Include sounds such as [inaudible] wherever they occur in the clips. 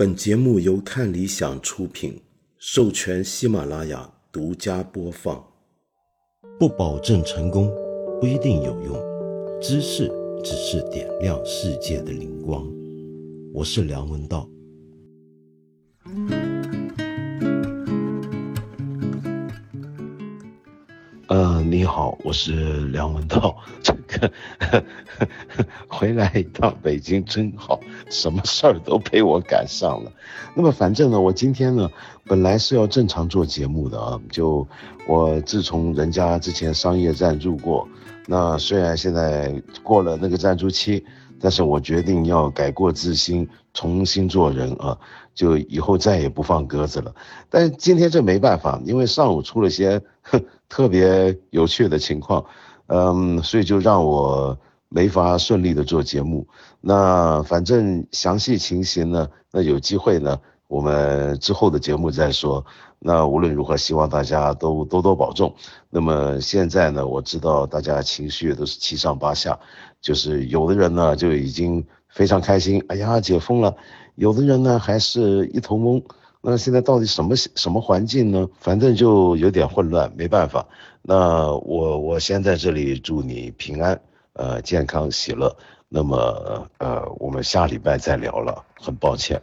本节目由看理想出品，授权喜马拉雅独家播放。不保证成功，不一定有用。知识只是点亮世界的灵光。我是梁文道。呃，你好，我是梁文道。这个 [laughs] 回来一趟北京真好，什么事儿都被我赶上了。那么反正呢，我今天呢，本来是要正常做节目的啊。就我自从人家之前商业赞助过，那虽然现在过了那个赞助期，但是我决定要改过自新，重新做人啊。就以后再也不放鸽子了。但今天这没办法，因为上午出了些。特别有趣的情况，嗯，所以就让我没法顺利的做节目。那反正详细情形呢，那有机会呢，我们之后的节目再说。那无论如何，希望大家都多多保重。那么现在呢，我知道大家情绪都是七上八下，就是有的人呢就已经非常开心，哎呀解封了；有的人呢还是一头懵。那现在到底什么什么环境呢？反正就有点混乱，没办法。那我我先在这里祝你平安，呃，健康喜乐。那么呃，我们下礼拜再聊了，很抱歉。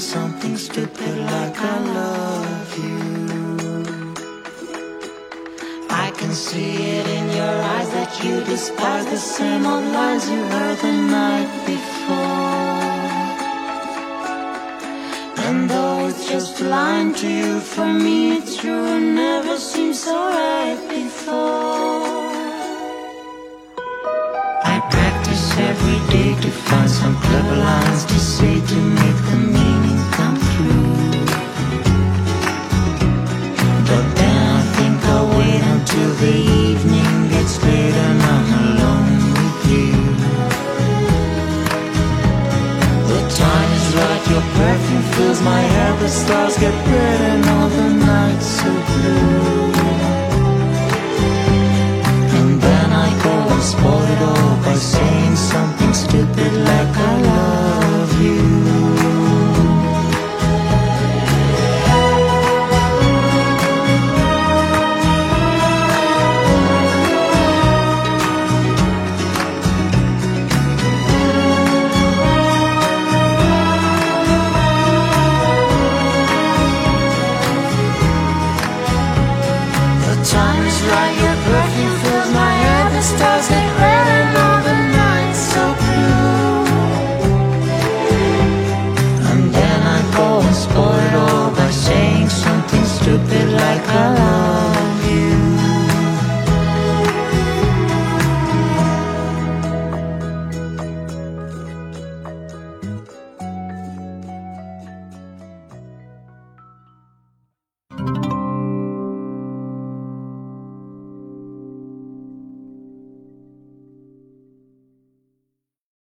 something stupid like I love you I can see it in your eyes that you despise the same old lies you heard the night before. And though it's just line to you, for me it's true and never seemed so right before. I practice every day to find some clever lines to say to make the meaning my hair, the stars get red and all the nights so blue. come.